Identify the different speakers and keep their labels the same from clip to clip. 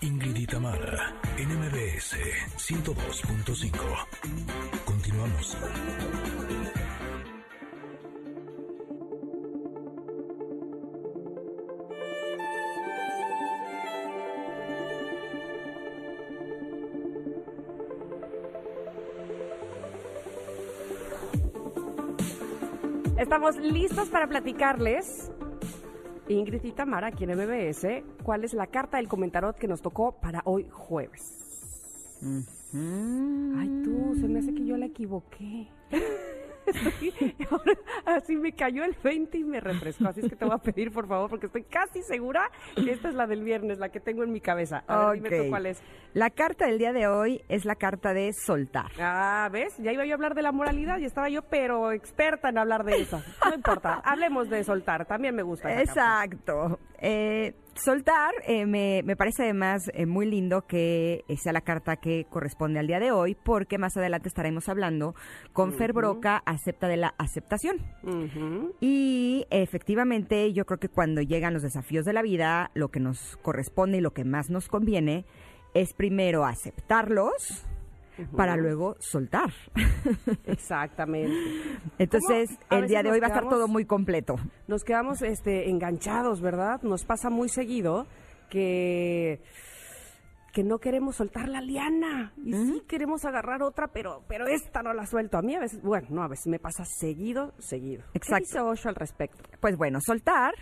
Speaker 1: Ingrid y Tamara, NMBS 102.5. Continuamos.
Speaker 2: Estamos listos para platicarles, Ingrid y Tamara, aquí en MBS, cuál es la carta del comentarot que nos tocó para hoy jueves. Ay, tú, se me hace que yo la equivoqué. Estoy- ahora, así me cayó el 20 y me refrescó. Así es que te voy a pedir, por favor, porque estoy casi segura que esta es la del viernes, la que tengo en mi cabeza. A ver, dime tú cuál es.
Speaker 3: La carta del día de hoy es la carta de soltar.
Speaker 2: Ah, ¿ves? Ya iba yo a hablar de la moralidad y estaba yo, pero experta en hablar de eso. No importa, hablemos de soltar, también me gusta. esa.
Speaker 3: Exacto. Eh, soltar, eh, me, me parece además eh, muy lindo que sea la carta que corresponde al día de hoy, porque más adelante estaremos hablando con Fer Broca, acepta de la aceptación. Y efectivamente, yo creo que cuando llegan los desafíos de la vida, lo que nos corresponde y lo que más nos conviene es primero aceptarlos para luego soltar.
Speaker 2: Exactamente.
Speaker 3: Entonces, el día de hoy va a estar todo muy completo.
Speaker 2: Nos quedamos este, enganchados, ¿verdad? Nos pasa muy seguido que que no queremos soltar la liana y sí queremos agarrar otra, pero pero esta no la suelto. A mí a veces, bueno, no, a veces me pasa seguido, seguido.
Speaker 3: Exacto.
Speaker 2: ¿Qué dice Osho al respecto?
Speaker 3: Pues bueno, soltar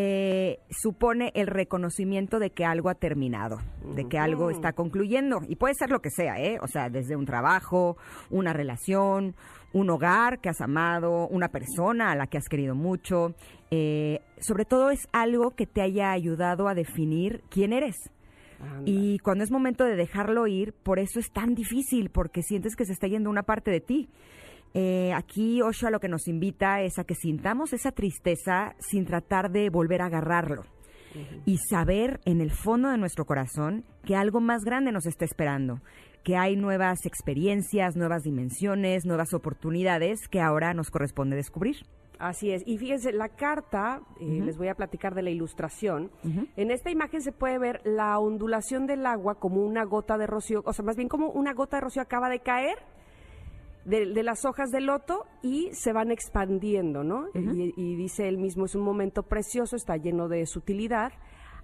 Speaker 3: eh, supone el reconocimiento de que algo ha terminado, de que algo está concluyendo. Y puede ser lo que sea, ¿eh? O sea, desde un trabajo, una relación, un hogar que has amado, una persona a la que has querido mucho. Eh, sobre todo es algo que te haya ayudado a definir quién eres. Y cuando es momento de dejarlo ir, por eso es tan difícil, porque sientes que se está yendo una parte de ti. Eh, aquí Osho a lo que nos invita es a que sintamos esa tristeza sin tratar de volver a agarrarlo. Y saber en el fondo de nuestro corazón que algo más grande nos está esperando, que hay nuevas experiencias, nuevas dimensiones, nuevas oportunidades que ahora nos corresponde descubrir.
Speaker 2: Así es. Y fíjense, la carta, eh, les voy a platicar de la ilustración. En esta imagen se puede ver la ondulación del agua como una gota de rocío, o sea, más bien como una gota de rocío acaba de caer de, de las hojas del loto y se van expandiendo, ¿no? y, y dice él mismo, es un momento precioso, está lleno de sutilidad.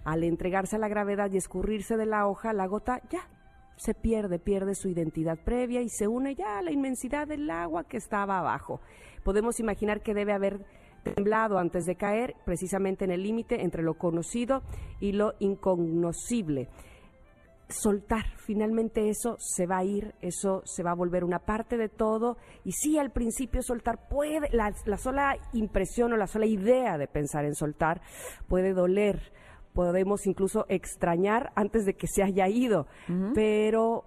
Speaker 2: Al entregarse a la gravedad y escurrirse de la hoja, la gota ya se pierde, pierde su identidad previa y se une ya a la inmensidad del agua que estaba abajo. Podemos imaginar que debe haber temblado antes de caer, precisamente en el límite entre lo conocido y lo incognoscible. Soltar, finalmente eso se va a ir, eso se va a volver una parte de todo. Y sí, al principio soltar puede, la, la sola impresión o la sola idea de pensar en soltar puede doler, podemos incluso extrañar antes de que se haya ido, pero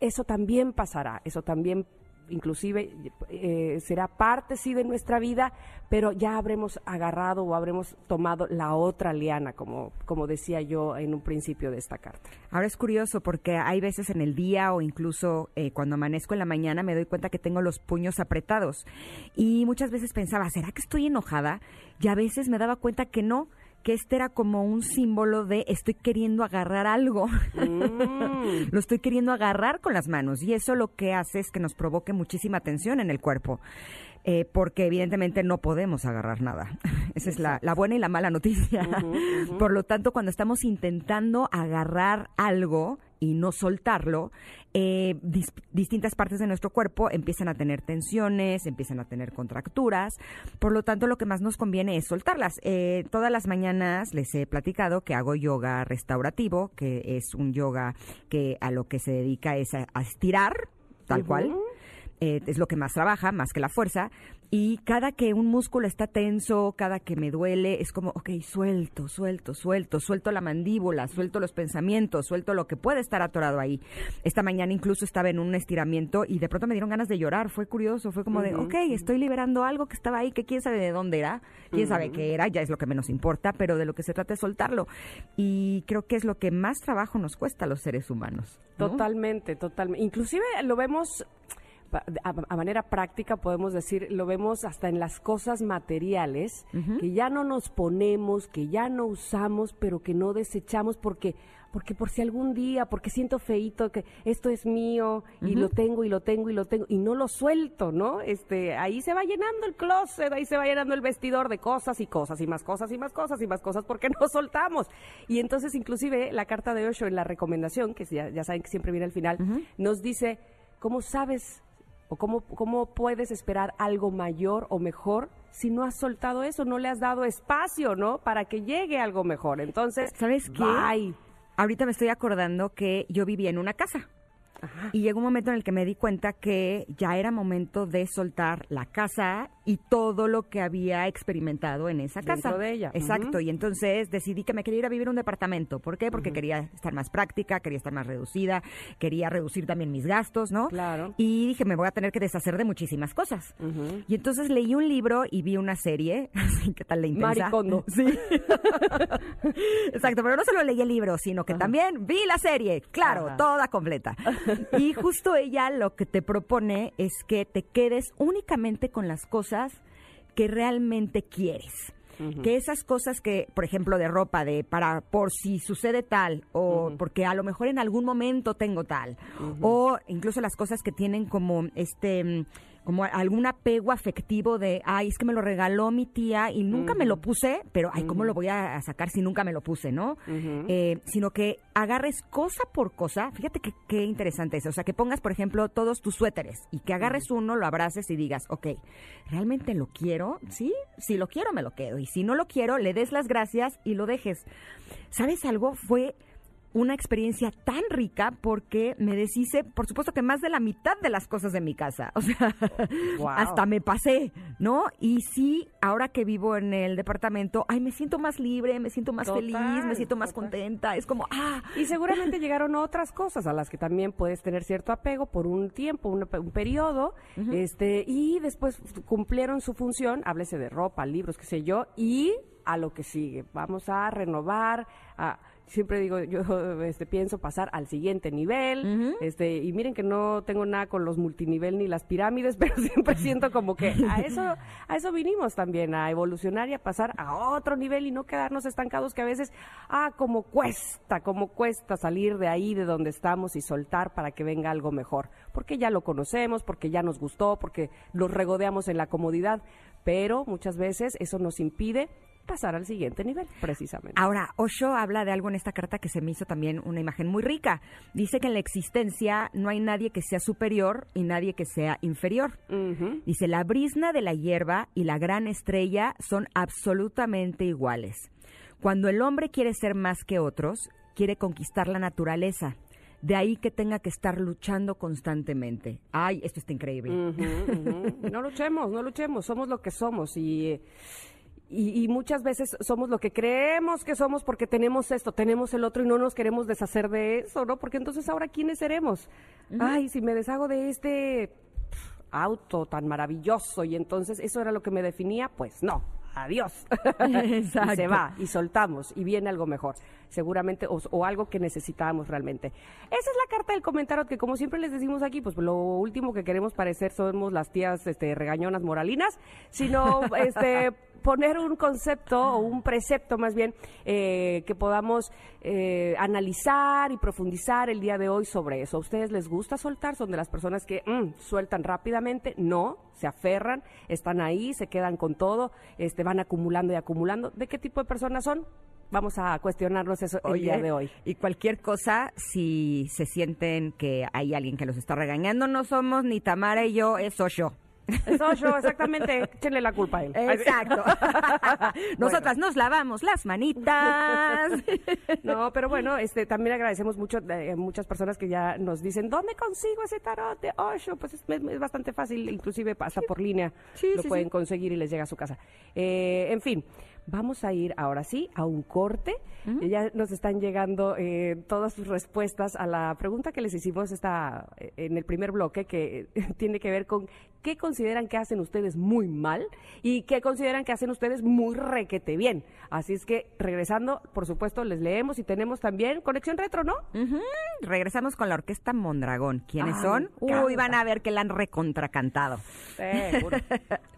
Speaker 2: eso también pasará, eso también inclusive eh, será parte sí de nuestra vida, pero ya habremos agarrado o habremos tomado la otra liana, como, como decía yo en un principio de esta carta.
Speaker 3: Ahora es curioso porque hay veces en el día o incluso eh, cuando amanezco en la mañana me doy cuenta que tengo los puños apretados y muchas veces pensaba, ¿será que estoy enojada? Y a veces me daba cuenta que no, que este era como un símbolo de estoy queriendo agarrar algo.
Speaker 2: Mm.
Speaker 3: lo estoy queriendo agarrar con las manos y eso lo que hace es que nos provoque muchísima tensión en el cuerpo. eh, porque evidentemente no podemos agarrar nada. Esa es la, la buena y la mala noticia. Por lo tanto, cuando estamos intentando agarrar algo y no soltarlo, eh, dis- distintas partes de nuestro cuerpo empiezan a tener tensiones, empiezan a tener contracturas. Por lo tanto, lo que más nos conviene es soltarlas. Eh, todas las mañanas les he platicado que hago yoga restaurativo, que es un yoga que a lo que se dedica es a, a estirar, tal cual eh, es lo que más trabaja, más que la fuerza. Y cada que un músculo está tenso, cada que me duele, es como, ok, suelto, suelto, suelto, suelto la mandíbula, suelto los pensamientos, suelto lo que puede estar atorado ahí. Esta mañana incluso estaba en un estiramiento y de pronto me dieron ganas de llorar, fue curioso, fue como de, ok, estoy liberando algo que estaba ahí, que quién sabe de dónde era, quién sabe qué era, ya es lo que menos importa, pero de lo que se trata es soltarlo. Y creo que es lo que más trabajo nos cuesta a los seres humanos. ¿no?
Speaker 2: Totalmente, totalmente. Inclusive lo vemos a, manera práctica podemos decir, lo vemos hasta en las cosas materiales, que ya no nos ponemos, que ya no usamos, pero que no desechamos porque porque por si algún día, porque siento feito que esto es mío y lo tengo y lo tengo y lo tengo y no lo suelto, ¿no? Este, ahí se va llenando el closet, ahí se va llenando el vestidor de cosas y cosas y más cosas y más cosas y más cosas porque no soltamos. Y entonces inclusive la carta de Osho en la recomendación, que ya, ya saben que siempre viene al final, nos dice, ¿cómo sabes ¿O cómo, cómo puedes esperar algo mayor o mejor si no has soltado eso, no le has dado espacio, ¿no? Para que llegue algo mejor. Entonces,
Speaker 3: ¿sabes qué? Ahorita me estoy acordando que yo vivía en una casa. Y llegó un momento en el que me di cuenta que ya era momento de soltar la casa y todo lo que había experimentado en esa casa.
Speaker 2: de ella.
Speaker 3: Exacto. Y entonces decidí que me quería ir a vivir en un departamento. ¿Por qué? Porque quería estar más práctica, quería estar más reducida, quería reducir también mis gastos, ¿no?
Speaker 2: Claro.
Speaker 3: Y dije, me voy a tener que deshacer de muchísimas cosas. Y entonces leí un libro y vi una serie. ¿Qué tal la intensa?
Speaker 2: Maricondo.
Speaker 3: Sí. Exacto, pero no solo leí el libro, sino que también vi la serie. Claro, toda completa. Y justo ella lo que te propone es que te quedes únicamente con las cosas que realmente quieres. Que esas cosas que, por ejemplo, de ropa, de para por si sucede tal, o porque a lo mejor en algún momento tengo tal, o incluso las cosas que tienen como este como algún apego afectivo de, ay, es que me lo regaló mi tía y nunca me lo puse, pero, ay, ¿cómo lo voy a sacar si nunca me lo puse, no? Eh, sino que agarres cosa por cosa, fíjate que, qué interesante es, o sea, que pongas, por ejemplo, todos tus suéteres y que agarres uno, lo abraces y digas, ok, ¿realmente lo quiero? Sí, si lo quiero, me lo quedo, y si no lo quiero, le des las gracias y lo dejes. ¿Sabes algo? Fue una experiencia tan rica porque me deshice, por supuesto que más de la mitad de las cosas de mi casa. O sea, hasta me pasé, ¿no? Y sí, ahora que vivo en el departamento, ay, me siento más libre, me siento más feliz, me siento más contenta. Es como, ah.
Speaker 2: Y seguramente llegaron otras cosas a las que también puedes tener cierto apego por un tiempo, un, periodo, este, y después cumplieron su función, háblese de ropa, libros, qué sé yo, y a lo que sigue. Vamos a renovar, a siempre digo, yo este, pienso pasar al siguiente nivel, este, y miren que no tengo nada con los multinivel ni las pirámides, pero siempre siento como que a eso, a eso vinimos también, a evolucionar y a pasar a otro nivel y no quedarnos estancados que a veces, ah, como cuesta, como cuesta salir de ahí, de donde estamos y soltar para que venga algo mejor, porque ya lo conocemos, porque ya nos gustó, porque nos regodeamos en la comodidad, pero muchas veces eso nos impide pasar al siguiente nivel, precisamente.
Speaker 3: Ahora, Osho habla de algo en esta carta que se me hizo también una imagen muy rica. Dice que en la existencia no hay nadie que sea superior y nadie que sea inferior. Dice, la brisna de la hierba y la gran estrella son absolutamente iguales. Cuando el hombre quiere ser más que otros, quiere conquistar la naturaleza. De ahí que tenga que estar luchando constantemente. Ay, esto está increíble.
Speaker 2: No luchemos, no luchemos, somos lo que somos y y, muchas veces somos lo que creemos que somos porque tenemos esto, tenemos el otro y no nos queremos deshacer de eso, ¿no? Porque entonces ahora quiénes seremos? Ay, si me deshago de este auto tan maravilloso y entonces eso era lo que me definía, pues no, adiós. y se va y soltamos y viene algo mejor, seguramente, o, algo que necesitábamos realmente. Esa es la carta del comentario que como siempre les decimos aquí, pues lo último que queremos parecer somos las tías este, regañonas moralinas, sino este poner un concepto o un precepto más bien eh, que podamos eh, analizar y profundizar el día de hoy sobre eso. ¿A ustedes les gusta soltar? ¿Son de las personas que mm, sueltan rápidamente? No, se aferran, están ahí, se quedan con todo, este, van acumulando y acumulando. ¿De qué tipo de personas son? Vamos a cuestionarnos eso el día de hoy.
Speaker 3: Y cualquier cosa, si se sienten que hay alguien que los está regañando, no somos ni Tamara y yo, es yo.
Speaker 2: Eso yo, exactamente. Échenle la culpa a él.
Speaker 3: Exacto. Nosotras nos lavamos las manitas.
Speaker 2: no, pero bueno, este también agradecemos mucho a eh, muchas personas que ya nos dicen, ¿dónde consigo ese tarot de Osho? Pues es, bastante fácil, inclusive pasa por línea. lo pueden conseguir y les llega a su casa. Eh, en fin, Vamos a ir ahora sí a un corte. Ya nos están llegando eh, todas sus respuestas a la pregunta que les hicimos esta, eh, en el primer bloque, que tiene que ver con qué consideran que hacen ustedes muy mal y qué consideran que hacen ustedes muy requete bien. Así es que regresando, por supuesto, les leemos y tenemos también Conexión Retro, ¿no?
Speaker 3: Regresamos con la Orquesta Mondragón. ¿Quiénes son? Uy, van a ver que la han recontracantado.
Speaker 2: Seguro.